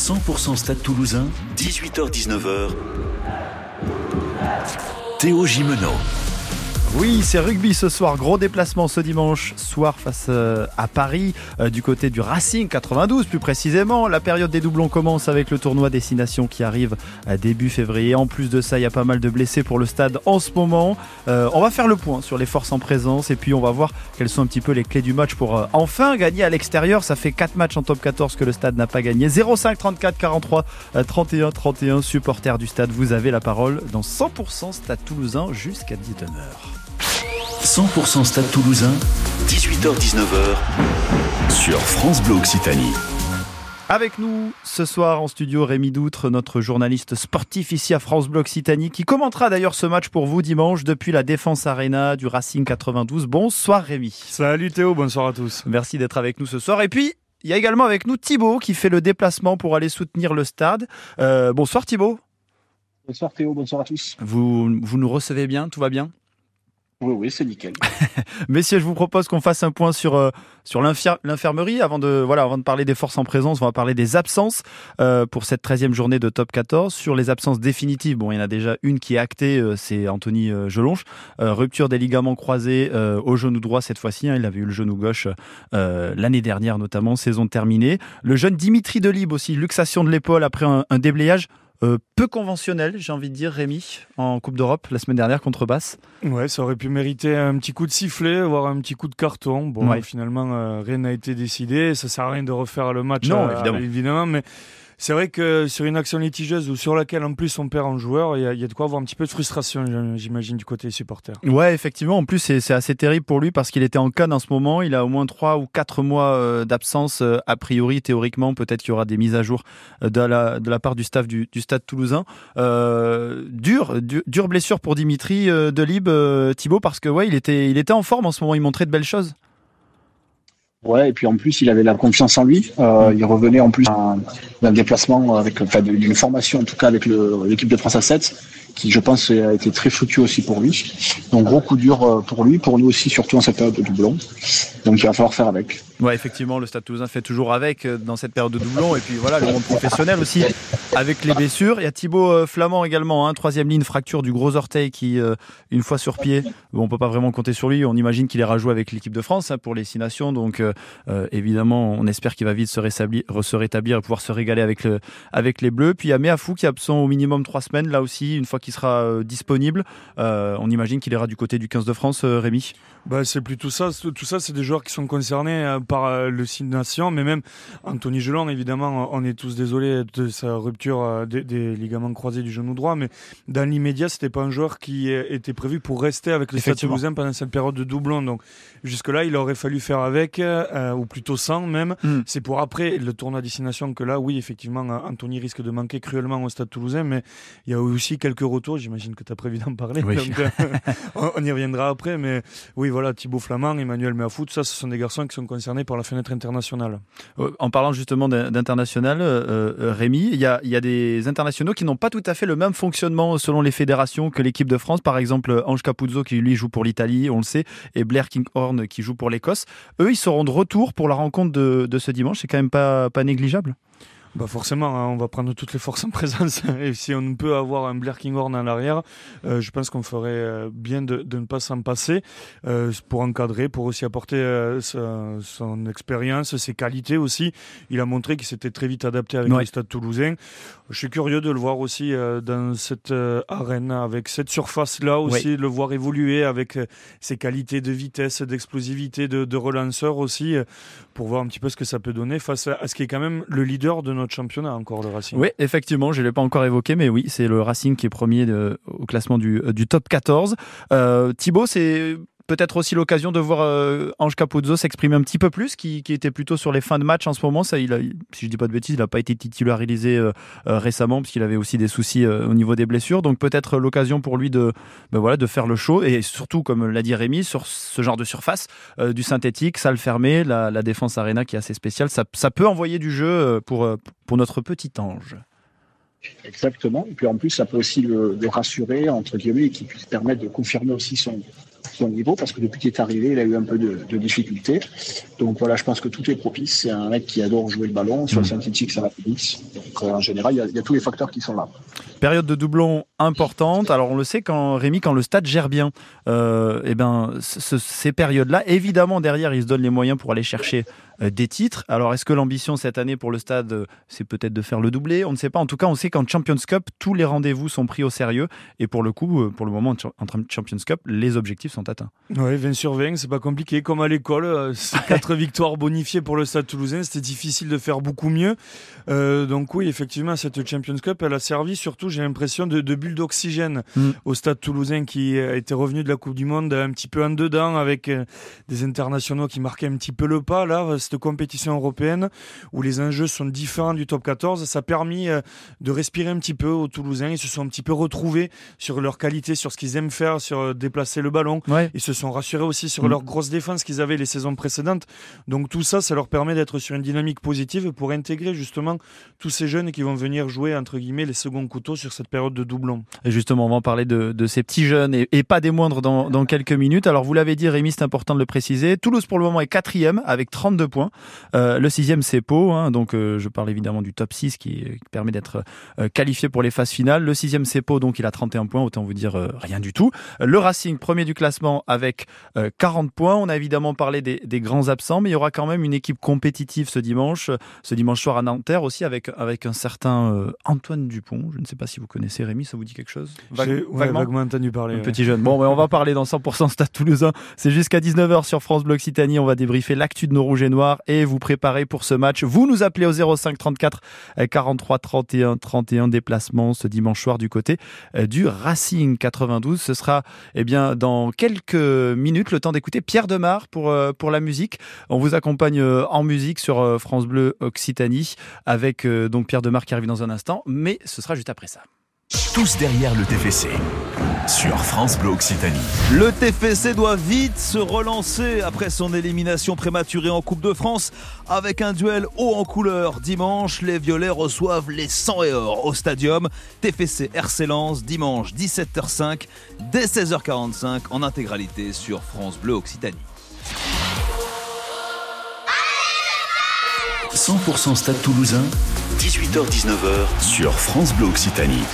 100% Stade Toulousain, 18h-19h. Théo Gimeno. Oui, c'est rugby ce soir. Gros déplacement ce dimanche soir face euh, à Paris, euh, du côté du Racing 92 plus précisément. La période des doublons commence avec le tournoi Destination qui arrive à début février. En plus de ça, il y a pas mal de blessés pour le stade en ce moment. Euh, on va faire le point sur les forces en présence et puis on va voir quelles sont un petit peu les clés du match pour enfin gagner à l'extérieur. Ça fait 4 matchs en top 14 que le stade n'a pas gagné. 05 34 43 31 31 supporters du stade. Vous avez la parole dans 100% Stade Toulousain jusqu'à 19h. 100% Stade Toulousain, 18h-19h sur France Bleu Occitanie. Avec nous ce soir en studio Rémi Doutre, notre journaliste sportif ici à France Bleu Occitanie, qui commentera d'ailleurs ce match pour vous dimanche depuis la Défense Arena du Racing 92. Bonsoir Rémi. Salut Théo, bonsoir à tous. Merci d'être avec nous ce soir. Et puis, il y a également avec nous Thibaut qui fait le déplacement pour aller soutenir le stade. Euh, bonsoir Thibaut. Bonsoir Théo, bonsoir à tous. Vous, vous nous recevez bien, tout va bien? Oui, oui, c'est nickel. Messieurs, je vous propose qu'on fasse un point sur, euh, l'infirmerie. Avant de, parler des forces en présence, on va parler des absences euh, pour cette 13e journée de top 14. Sur les absences définitives, bon, il y en a déjà une qui est actée, euh, c'est Anthony Gelonche. rupture des ligaments croisés au genou droit cette fois-ci. Hein, il avait eu le genou gauche l'année dernière notamment, saison terminée. Le jeune Dimitri Delibes aussi, luxation de l'épaule après un déblayage euh, peu conventionnel, j'ai envie de dire, Rémi, en Coupe d'Europe la semaine dernière contre Basse. Ouais, ça aurait pu mériter un petit coup de sifflet, voire un petit coup de carton. Bon, finalement, euh, rien n'a été décidé. Ça sert à rien de refaire le match, non, euh, évidemment. évidemment, mais c'est vrai que sur une action litigieuse ou sur laquelle en plus on perd un joueur, il y, a de quoi avoir un petit peu de frustration, j'imagine, du côté des supporters. Ouais, effectivement. En plus, c'est assez terrible pour lui parce qu'il était en canne en ce moment. Il a au moins trois ou quatre mois euh, d'absence. Euh, a priori, théoriquement, peut-être qu'il y aura des mises à jour euh, de la, de la part du staff du, Stade toulousain. Euh, dur, dur, blessure pour Dimitri Delibes, Thibaut, parce que ouais, il était, il était en forme en ce moment. Il montrait de belles choses. Ouais, et puis en plus, il avait la confiance en lui. Euh, il revenait en plus d'un déplacement avec, enfin, d'une formation en tout cas avec l'équipe de France à 7 qui, je pense, a été très fructueux aussi pour lui. Donc, gros coup dur euh, pour lui, pour nous aussi, surtout en cette période de doublon. Donc, il va falloir faire avec. Ouais, effectivement, le Stade Toulousain fait toujours avec euh, dans cette période de doublon. Et puis voilà, le monde professionnel aussi avec les blessures. Il y a Thibaut euh, Flamand également, hein, troisième ligne, fracture du gros orteil qui, une fois sur pied, on peut pas vraiment compter sur lui. On imagine qu'il ira jouer avec l'équipe de France hein, pour les six nations. Donc, évidemment, on espère qu'il va vite se rétablir, et pouvoir se régaler avec, le, avec les Bleus. Puis il y a Meafou qui est absent au minimum trois semaines, là aussi, une fois qui sera euh, disponible. Euh, on imagine qu'il ira du côté du 15 de France, euh, Rémi bah, C'est plutôt ça. Tout ça, c'est des joueurs qui sont concernés par le signe nation, mais même Anthony Gelon, évidemment, on est tous désolés de sa rupture des, ligaments croisés du genou droit, mais dans l'immédiat, c'était pas un joueur qui était prévu pour rester avec le Stade Toulousain pendant cette période de doublon. Donc jusque-là, il aurait fallu faire avec, ou plutôt sans même. Hmm. C'est pour après le tournoi destination que là, oui, effectivement, Anthony risque de manquer cruellement au Stade Toulousain, mais il y a aussi quelques retours j'imagine que tu as prévu d'en parler. Euh, on y reviendra après, mais oui, voilà, Thibaut Flamand, Emmanuel Meafout, ça, ce sont des garçons qui sont concernés par la fenêtre internationale. Euh, en parlant justement d'international, euh, Rémi, il y a, des internationaux qui n'ont pas tout à fait le même fonctionnement selon les fédérations que l'équipe de France. Par exemple, Ange Capuzzo qui lui joue pour l'Italie, on le sait, et Blair Kinghorn qui joue pour l'Écosse. Eux, ils seront de retour pour la rencontre de, de ce dimanche. C'est quand même pas, pas négligeable? Bah forcément, hein, on va prendre toutes les forces en présence. Et si on peut avoir un Blair Kinghorn à l'arrière, euh, je pense qu'on ferait euh, bien de, de, ne pas s'en passer euh, pour encadrer, pour aussi apporter euh, son expérience, ses qualités aussi. Il a montré qu'il s'était très vite adapté avec le Stade Toulousain. Je suis curieux de le voir aussi dans cette arène, avec cette surface-là aussi, de le voir évoluer avec ses qualités de vitesse, d'explosivité, de, de relanceur aussi, pour voir un petit peu ce que ça peut donner face à ce qui est quand même le leader de notre championnat encore, le Racing. Oui, effectivement, je ne l'ai pas encore évoqué, mais oui, c'est le Racing qui est premier au classement du, du top 14. Euh, Thibaut, c'est peut-être aussi l'occasion de voir euh, Ange Capuzzo s'exprimer un petit peu plus, qui, était plutôt sur les fins de match en ce moment. Si je dis pas de bêtises, il n'a pas été titularisé euh, euh, récemment parce qu'il avait aussi des soucis au niveau des blessures. Donc peut-être l'occasion pour lui de, ben voilà, de faire le show et surtout, comme l'a dit Rémi, sur ce genre de surface, du synthétique, salle fermée, la, défense arena qui est assez spéciale, ça, peut envoyer du jeu pour, pour notre petit ange. Exactement. Et puis en plus, ça peut aussi le, rassurer, entre guillemets, et qui puisse permettre de confirmer aussi son, son niveau parce que depuis qu'il est arrivé, il a eu un peu de, de difficultés. Donc voilà, je pense que tout est propice. C'est un mec qui adore jouer le ballon. Sur le synthétique, ça va plus vite. Donc euh, en général, il y, a, il y, a, tous les facteurs qui sont là. Période de doublon importante. Alors on le sait quand Rémi, quand le stade gère bien, euh, eh ben ce, ces périodes-là, évidemment derrière, il se donne les moyens pour aller chercher des titres. Alors, est-ce que l'ambition cette année pour le stade, c'est peut-être de faire le doublé? On ne sait pas. En tout cas, on sait qu'en Champions Cup, tous les rendez-vous sont pris au sérieux. Et pour le coup, pour le moment, en Champions Cup, les objectifs sont atteints. Oui, 20 sur 20, c'est pas compliqué. Comme à l'école, quatre victoires bonifiées pour le stade toulousain. C'était difficile de faire beaucoup mieux. Euh, donc oui, effectivement, cette Champions Cup, elle a servi surtout, j'ai l'impression, de, de bulle d'oxygène mm. au stade toulousain qui était revenu de la Coupe du Monde un petit peu en dedans avec des internationaux qui marquaient un petit peu le pas. Là, cette compétition européenne où les enjeux sont différents du top 14, ça a permis de respirer un petit peu aux Toulousains. Ils se sont un petit peu retrouvés sur leur qualité, sur ce qu'ils aiment faire, sur déplacer le ballon. Ouais. Ils se sont rassurés aussi sur mmh. leur grosse défense qu'ils avaient les saisons précédentes. Donc tout ça, ça leur permet d'être sur une dynamique positive pour intégrer justement tous ces jeunes qui vont venir jouer entre guillemets les seconds couteaux sur cette période de doublon. Et justement, on va en parler de, de ces petits jeunes et, et, pas des moindres dans, dans quelques minutes. Alors vous l'avez dit, Rémi, c'est important de le préciser. Toulouse pour le moment est quatrième avec 32 points. Euh, le sixième, c'est Pau. Hein, donc, euh, je parle évidemment du top 6 qui, qui permet d'être euh, qualifié pour les phases finales. Le sixième, c'est Pau. Donc, il a 31 points. Autant vous dire rien du tout. Le Racing, premier du classement avec 40 points. On a évidemment parlé des, des, grands absents, mais il y aura quand même une équipe compétitive ce dimanche. Ce dimanche soir à Nanterre aussi avec, avec un certain Antoine Dupont. Je ne sais pas si vous connaissez Rémi, ça vous dit quelque chose? Vague, ouais, vaguement, vaguement entendu parler. Un ouais. petit jeune. Bon, on va parler dans 100% Stade Toulousain. C'est jusqu'à 19h sur France Bleu Occitanie. On va débriefer l'actu de nos rouges et noirs et vous préparer pour ce match. Vous nous appelez au 05 34 43 31 31 déplacement ce dimanche soir du côté du Racing 92. Ce sera eh bien dans quelques minutes le temps d'écouter Pierre Demar pour pour la musique. On vous accompagne en musique sur France Bleu Occitanie avec donc Pierre Demar qui arrive dans un instant, mais ce sera juste après ça. Tous derrière le TFC sur France Bleu Occitanie. Le TFC doit vite se relancer après son élimination prématurée en Coupe de France avec un duel haut en couleur. Dimanche, les Violets reçoivent les 100 et or au stadium. TFC RC Lens dimanche 17h05 dès 16h45 en intégralité sur France Bleu Occitanie. 100% Stade Toulousain, 18h-19h sur France Bleu Occitanie.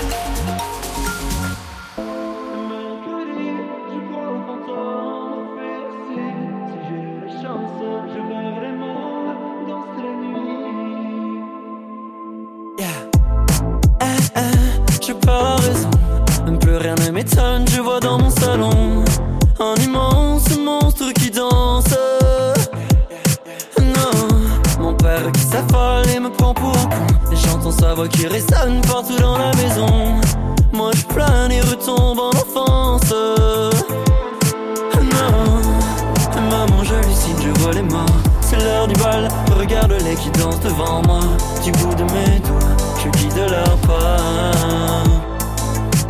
Regarde-les qui dansent devant moi. Du bout de mes doigts, je guide leur pas.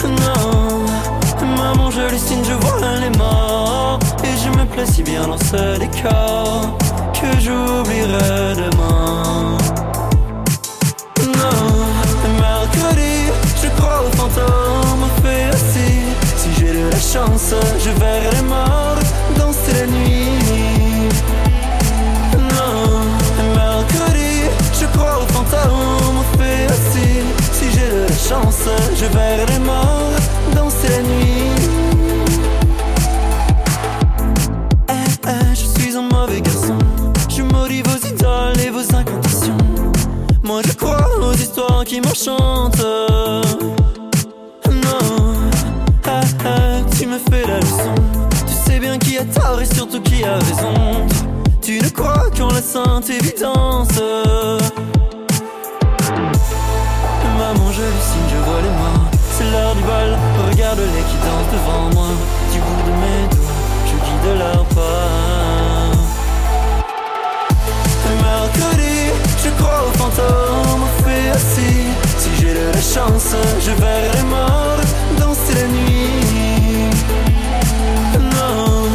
Non maman j'hallucine, je vois les morts Et je me plais si bien dans ce décor Que j'oublierai demain Non, mercredi, je crois aux fantômes fait aussi Si j'ai de la chance, je verrai les morts danser la nuit aux fantômes fait aussi Si j'ai de la chance, je verrai les assis Si j'ai de la chance, je verrai les morts danser la nuit. Non,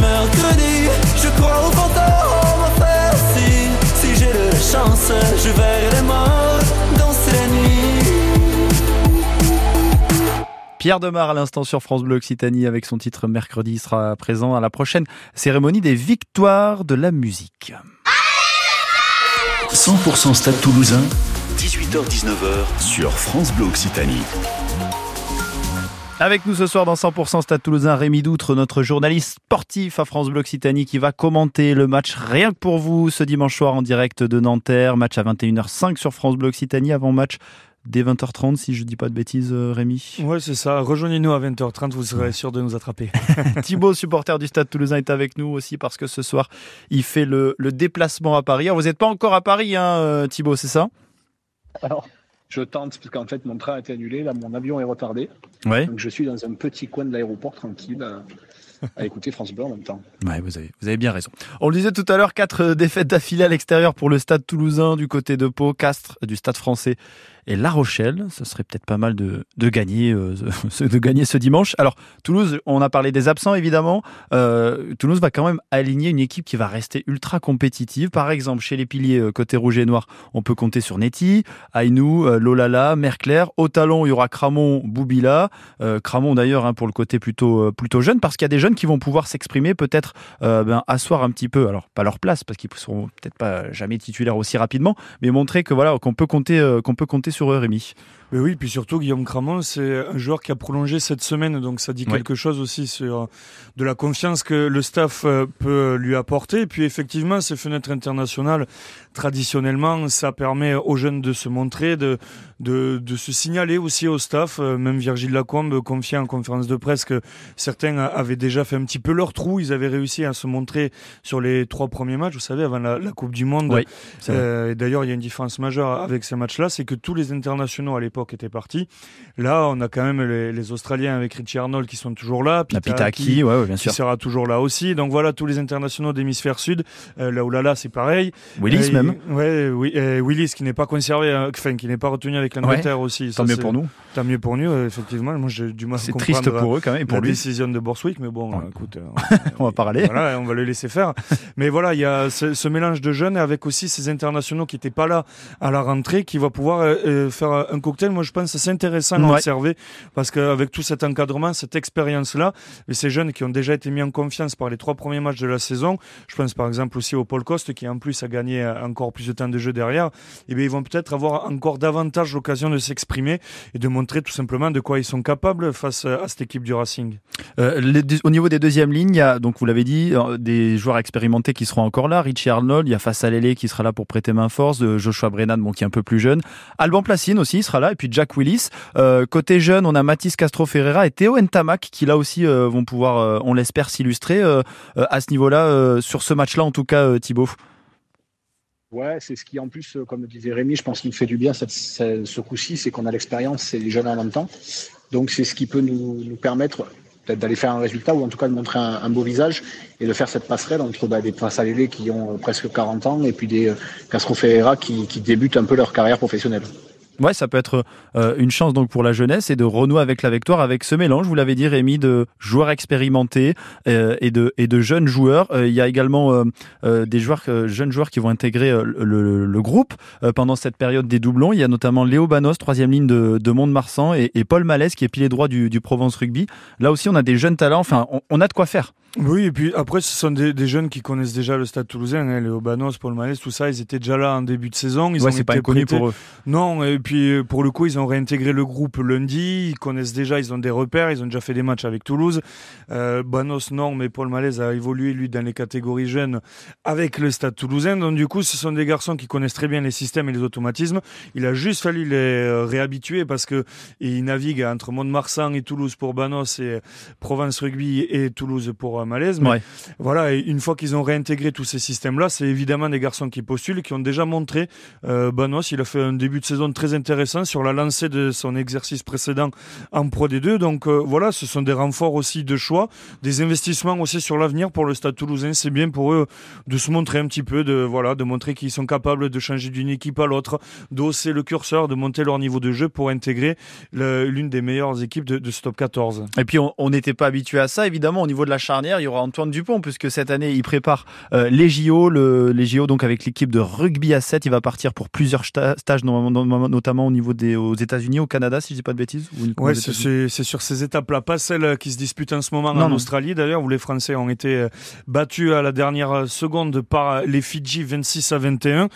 mercredi, je crois aux fantômes fait assis Si j'ai de la chance, je verrai les morts danser la nuit. Pierre Demar à l'instant sur France Bleu Occitanie avec son titre Mercredi sera présent à la prochaine cérémonie des victoires de la musique. 100% Stade Toulousain, 18h-19h sur France Bleu Occitanie. Avec nous ce soir dans 100% Stade Toulousain, Rémi Doutre, notre journaliste sportif à France Bleu Occitanie qui va commenter le match rien que pour vous ce dimanche soir en direct de Nanterre. Match à 21h05 sur France Bleu Occitanie avant match dès 20h30 si je dis pas de bêtises euh, Rémi. Ouais c'est ça, rejoignez-nous à 20h30, vous serez sûr de nous attraper. Thibaut, supporter du Stade Toulousain, est avec nous aussi parce que ce soir il fait le, déplacement à Paris. Alors, vous n'êtes pas encore à Paris hein, euh, Thibaut, c'est ça? Alors je tente parce qu'en fait mon train a été annulé, là mon avion est retardé. Ouais. Donc je suis dans un petit coin de l'aéroport tranquille à, écouter France Bleu en même temps. Ouais, vous avez, vous avez bien raison. On le disait tout à l'heure, quatre défaites d'affilée à l'extérieur pour le Stade Toulousain du côté de Pau, Castres du Stade Français et La Rochelle. Ce serait peut-être pas mal de, gagner, euh, de gagner ce dimanche. Alors Toulouse, on a parlé des absents évidemment. Euh, Toulouse va quand même aligner une équipe qui va rester ultra compétitive. Par exemple, chez les piliers euh, côté rouge et noir, on peut compter sur Neti, Ainou, Lolala, Mercler. Au talon, il y aura Cramon, Boubila. Cramon d'ailleurs hein, pour le côté plutôt plutôt jeune, parce qu'il y a des jeunes qui vont pouvoir s'exprimer, peut-être ben, asseoir un petit peu. Alors pas leur place, parce qu'ils seront peut-être pas jamais titulaires aussi rapidement, mais montrer que voilà qu'on peut compter qu'on peut compter sur eux, Rémi. Mais oui, puis surtout Guillaume Cramon, c'est un joueur qui a prolongé cette semaine, donc ça dit quelque chose aussi sur de la confiance que le staff euh, peut lui apporter. Et puis effectivement, ces fenêtres internationales, traditionnellement, ça permet aux jeunes de se montrer, de, de, de se signaler aussi au staff. Euh, même Virgile Lacombe confiait en conférence de presse que certains avaient déjà fait un petit peu leur trou. Ils avaient réussi à se montrer sur les trois premiers matchs, vous savez, avant la, la Coupe du Monde. Oui, euh, et d'ailleurs, il y a une différence majeure avec ces matchs-là, c'est que tous les internationaux à l'époque était parti. Là, on a quand même les, Australiens avec Richie Arnold qui sont toujours là. Pita, qui, ouais, bien sûr. Qui sera toujours là aussi. Donc voilà, tous les internationaux d'hémisphère sud. Euh, là où là, là, c'est pareil. Willis même. Ouais, oui, Willis qui n'est pas conservé, hein, enfin qui n'est pas retenu avec l'Angleterre aussi. tant mieux pour nous. Tant mieux pour nous, effectivement. Moi, j'ai du mal C'est triste pour eux quand même et pour la décision de Borswick, mais bon, écoute, euh, on va parler. Voilà, on va le laisser faire. mais voilà, il y a ce, mélange de jeunes avec aussi ces internationaux qui n'étaient pas là à la rentrée, qui va pouvoir euh, faire un cocktail. Moi, je pense que c'est intéressant à observer parce qu'avec tout cet encadrement, cette expérience-là, et ces jeunes qui ont déjà été mis en confiance par les trois premiers matchs de la saison, je pense par exemple aussi au Paul Coste qui en plus a gagné encore plus de temps de jeu derrière, et eh bien ils vont peut-être avoir encore davantage l'occasion de s'exprimer et de montrer tout simplement de quoi ils sont capables face à cette équipe du Racing. Euh, au niveau des deuxièmes lignes, il y a, donc vous l'avez dit, euh, des joueurs expérimentés qui seront encore là. Richie Arnold, il y a Face Lele qui sera là pour prêter main force, de Joshua Brennan, qui est un peu plus jeune. Alban Placine aussi sera là, et puis Jack Willis. Euh, côté jeune, on a Mathis Castro Ferreira et Théo Ntamak qui là aussi euh, vont pouvoir, euh, on l'espère, s'illustrer à ce niveau-là, sur ce match-là en tout cas, Thibaut. Ouais, c'est ce qui en plus, comme disait Rémi, je pense qu'il fait du bien ce coup-ci, c'est qu'on a l'expérience et les jeunes en même temps. Donc c'est ce qui peut nous, permettre d'aller faire un résultat ou en tout cas de montrer un, beau visage et de faire cette passerelle entre bah, des Passalélé qui ont presque 40 ans et puis des Castro Ferreira qui, qui débutent un peu leur carrière professionnelle. Ouais, ça peut être euh, une chance donc pour la jeunesse et de renouer avec la victoire avec ce mélange. Vous l'avez dit, Rémi, de joueurs expérimentés euh, et de et de jeunes joueurs. Euh, il y a également des joueurs jeunes joueurs qui vont intégrer le, groupe pendant cette période des doublons. Il y a notamment Léo Banos, troisième ligne de, de Mont-de-Marsan, et, Paul Malès qui est pilier droit du, du Provence Rugby. Là aussi, on a des jeunes talents. Enfin, on a de quoi faire. Oui, et puis après, ce sont des, jeunes qui connaissent déjà le Stade Toulousain, hein, les Obanos, Paul Malès, tout ça. Ils étaient déjà là en début de saison. Ils ouais, c'est pas inconnu pour eux. Non, et puis pour le coup, ils ont réintégré le groupe lundi. Ils connaissent déjà, ils ont des repères, ils ont déjà fait des matchs avec Toulouse. Euh, Banos, non, mais Paul Malès a évolué lui dans les catégories jeunes avec le Stade Toulousain. Donc du coup, ce sont des garçons qui connaissent très bien les systèmes et les automatismes. Il a juste fallu les euh, réhabituer parce que ils naviguent entre Mont-de-Marsan et Toulouse pour Banos et Provence Rugby et Toulouse pour malaise. Mais voilà, une fois qu'ils ont réintégré tous ces systèmes-là, c'est évidemment des garçons qui postulent, qui ont déjà montré. Euh, Banos, il a fait un début de saison très intéressant sur la lancée de son exercice précédent en Pro D2. Donc euh, voilà, ce sont des renforts aussi de choix, des investissements aussi sur l'avenir pour le Stade Toulousain. C'est bien pour eux de se montrer un petit peu, de voilà, de montrer qu'ils sont capables de changer d'une équipe à l'autre, d'hausser le curseur, de monter leur niveau de jeu pour intégrer l'une des meilleures équipes de, de ce top 14. Et puis on n'était pas habitué à ça, évidemment, au niveau de la charnière il y aura Antoine Dupont, puisque cette année, il prépare euh, les JO, le, les JO donc avec l'équipe de rugby à 7. Il va partir pour plusieurs stages, notamment au niveau des aux États-Unis, au Canada, si je dis pas de bêtises. Ouais, c'est sur ces étapes-là, pas celles qui se disputent en ce moment en Australie d'ailleurs, où les Français ont été euh, battus à la dernière seconde par les Fidji 26 à 21.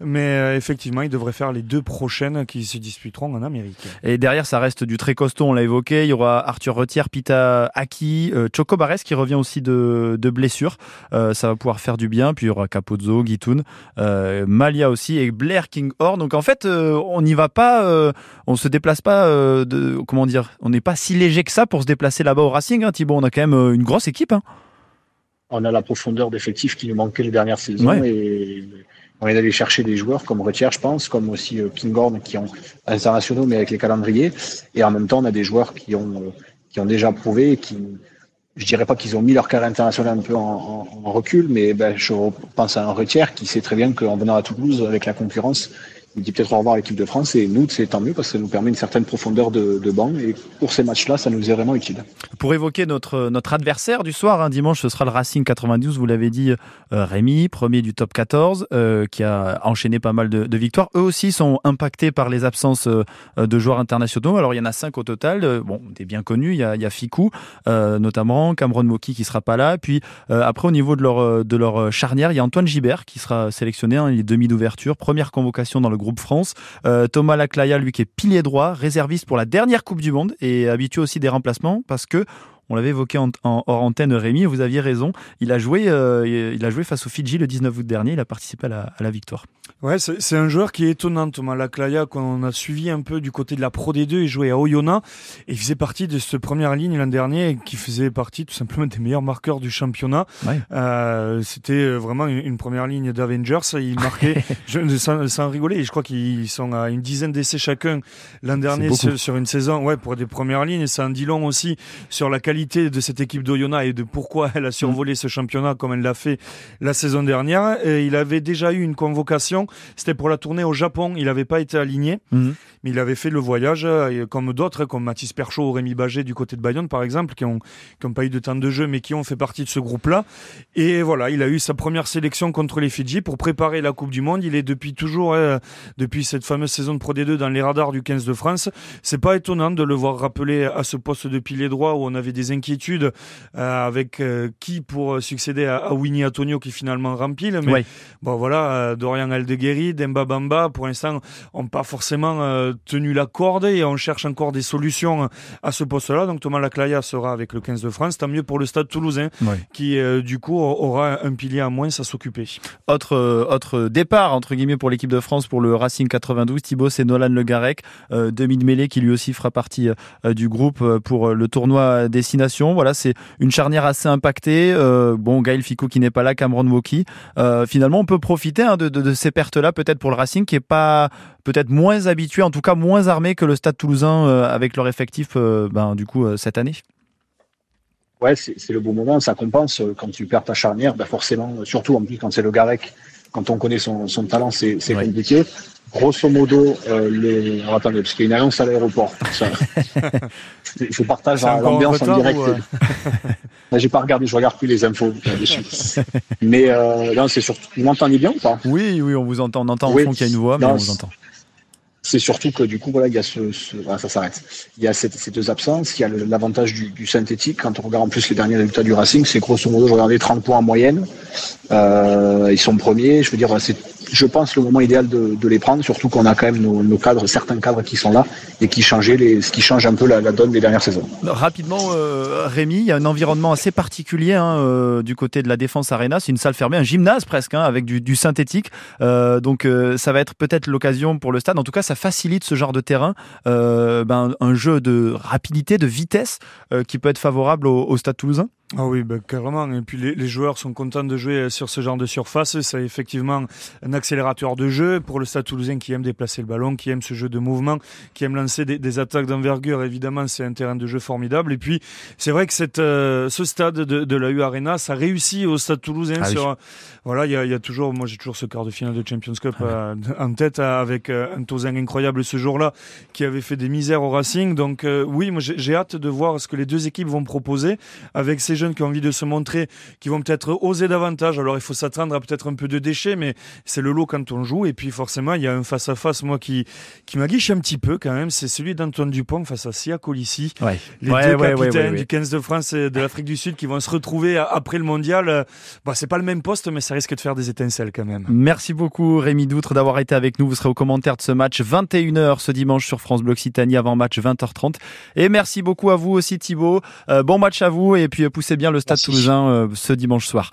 Mais euh, effectivement, il devrait faire les deux prochaines qui se disputeront en Amérique. Et derrière, ça reste du très costaud, on l'a évoqué. Il y aura Arthur Retière, Pita Aki, euh, Choco Barres qui revient aussi de, de blessure. Euh, ça va pouvoir faire du bien. Puis il y aura Capozzo, Guitoun, euh, Malia aussi et Blair Kinghorn. Donc en fait, on n'y va pas, on se déplace pas de, comment dire, on n'est pas si léger que ça pour se déplacer là-bas au Racing. Hein, Thibaut, on a quand même une grosse équipe. Hein. On a la profondeur d'effectifs qui nous manquait les dernières saisons et on est allé chercher des joueurs comme Retière, je pense, comme aussi Kinghorn qui ont internationaux mais avec les calendriers. Et en même temps, on a des joueurs qui ont qui ont déjà prouvé, qui, je dirais pas qu'ils ont mis leur carrière internationale un peu en, recul, mais ben, je pense à un retière qui sait très bien qu'en venant à Toulouse avec la concurrence, il dit peut-être au revoir à l'équipe de France et nous, c'est tant mieux parce que ça nous permet une certaine profondeur de, de banc et pour ces matchs-là, ça nous est vraiment utile. Pour évoquer notre, adversaire du soir, hein, dimanche, ce sera le Racing 92, vous l'avez dit, euh, Rémi, premier du top 14, euh, qui a enchaîné pas mal de, victoires. Eux aussi sont impactés par les absences euh, de joueurs internationaux. Alors il y en a cinq au total, euh, bon, des bien connus, il y a, il y a Fikou, euh, notamment, Cameron Moki qui sera pas là. Puis après, au niveau de leur, de leur charnière, il y a Antoine Gibert qui sera sélectionné, hein, il demi d'ouverture, première convocation dans le groupe France. Euh, Thomas Laclaya, lui qui est pilier droit, réserviste pour la dernière Coupe du Monde et habitué aussi des remplacements parce que on l'avait évoqué en, hors antenne, Rémi, vous aviez raison. Il a joué, euh, il a joué face au Fidji le 19 août dernier. Il a participé à la, victoire. Ouais, c'est un joueur qui est étonnant, Thomas Laclaya, qu'on a suivi un peu du côté de la Pro D2. Il jouait à Oyonnax et il faisait partie de cette première ligne l'an dernier, qui faisait partie tout simplement des meilleurs marqueurs du championnat. Euh, C'était vraiment une, première ligne d'Avengers. Il marquait, je, sans, sans, rigoler, je crois qu'ils sont à une dizaine d'essais chacun l'an dernier sur, sur, une saison. Ouais, pour des premières lignes. Et ça en dit long aussi sur la qualité de cette équipe d'Oyonnax et de pourquoi elle a survolé ce championnat comme elle l'a fait la saison dernière. Et il avait déjà eu une convocation, c'était pour la tournée au Japon, il n'avait pas été aligné, mhm. mais il avait fait le voyage euh, comme d'autres, comme Mathis Perchaud ou Rémi Bagé du côté de Bayonne par exemple, qui ont, qui ont pas eu de temps de jeu mais qui ont fait partie de ce groupe-là. Et voilà, il a eu sa première sélection contre les Fidji pour préparer la Coupe du Monde. Il est depuis toujours, hein, depuis cette fameuse saison de Pro D2 dans les radars du 15 de France. C'est pas étonnant de le voir rappeler à ce poste de pilier droit où on avait des inquiétudes euh, avec euh, qui pour succéder à, Winnie Antonio qui finalement rempile. Mais bon voilà, euh, Dorian Aldeguerri, Demba Bamba, pour l'instant, ont pas forcément tenu la corde et on cherche encore des solutions à ce poste-là. Donc Thomas Laclaya sera avec le 15 de France. Tant mieux pour le Stade Toulousain qui du coup aura un pilier à moins à s'occuper. Autre autre départ entre guillemets pour l'équipe de France pour le Racing 92. Thibaut, c'est Nolan Le Garec, demi de mêlée qui lui aussi fera partie du groupe pour le tournoi Voilà, c'est une charnière assez impactée. Euh, bon, Gaël Ficou qui n'est pas là, Cameron Woki. Euh, finalement, on peut profiter hein, de, ces pertes-là, peut-être pour le Racing, qui est pas peut-être moins habitué, en tout cas moins armé que le Stade Toulousain euh, avec leur effectif, ben, du coup, cette année. Ouais, c'est le bon moment, ça compense quand tu perds ta charnière, ben forcément, surtout en plus quand c'est le Garec, quand on connaît son, talent, c'est compliqué grosso modo, euh, les... Alors, attendez, parce qu'il y a une annonce à l'aéroport. je partage l'ambiance en direct. Euh... J'ai pas regardé, je regarde plus les infos. mais euh, non, c'est surtout. Vous m'entendez bien ou pas? Oui, oui, on vous entend. On entend oui. au fond qu'il y a une voix, mais on vous entend c'est surtout que du coup voilà il y a ce, ce ça s'arrête. Il y a ces deux absences il y a l'avantage du, du, synthétique. Quand on regarde en plus les derniers résultats du Racing c'est grosso modo je regardais 30 points en moyenne. Euh, ils sont premiers. Je veux dire c'est je pense le moment idéal de, de les prendre surtout qu'on a quand même nos, nos, cadres certains cadres qui sont là et qui changeaient les ce qui change un peu la, la donne des dernières saisons. Rapidement euh, Rémi il y a un environnement assez particulier hein, euh, du côté de la défense arena. C'est une salle fermée un gymnase presque hein, avec du, du synthétique. Euh, donc euh, ça va être peut-être l'occasion pour le stade. En tout cas ça facilite ce genre de terrain, euh, ben, un jeu de rapidité, de vitesse euh, qui peut être favorable au, au Stade Toulousain ah oui, ben, carrément. Et puis les, les, joueurs sont contents de jouer sur ce genre de surface. C'est effectivement un accélérateur de jeu pour le Stade Toulousain qui aime déplacer le ballon, qui aime ce jeu de mouvement, qui aime lancer des, des attaques d'envergure. Évidemment, c'est un terrain de jeu formidable. Et puis c'est vrai que cette, euh, ce stade de, de, la U Arena, ça réussit au Stade Toulousain. Ah sur, Voilà, il y a, y a, toujours, moi j'ai toujours ce quart de finale de Champions Cup ah euh, en tête avec euh, un Toulousain incroyable ce jour-là qui avait fait des misères au Racing. Donc oui, moi j'ai hâte de voir ce que les deux équipes vont proposer avec ces jeunes qui ont envie de se montrer, qui vont peut-être oser davantage. Alors il faut s'attendre à peut-être un peu de déchets, mais c'est le lot quand on joue. Et puis forcément, il y a un face-à-face, moi, qui, qui m'aguiche un petit peu quand même. C'est celui d'Antoine Dupont face à Sia Colissi. Ouais. Les Ouais, deux ouais, capitaines du 15 de France et de l'Afrique du Sud qui vont se retrouver après le mondial. Bah, c'est pas le même poste, mais ça risque de faire des étincelles quand même. Merci beaucoup Rémi Doutre d'avoir été avec nous. Vous serez au commentaire de ce match 21h ce dimanche sur France Bleu Occitanie avant match 20h30. Et merci beaucoup à vous aussi Thibaut. Euh, bon match à vous et puis euh, poussez bien le Stade. Toulousain euh, ce dimanche soir.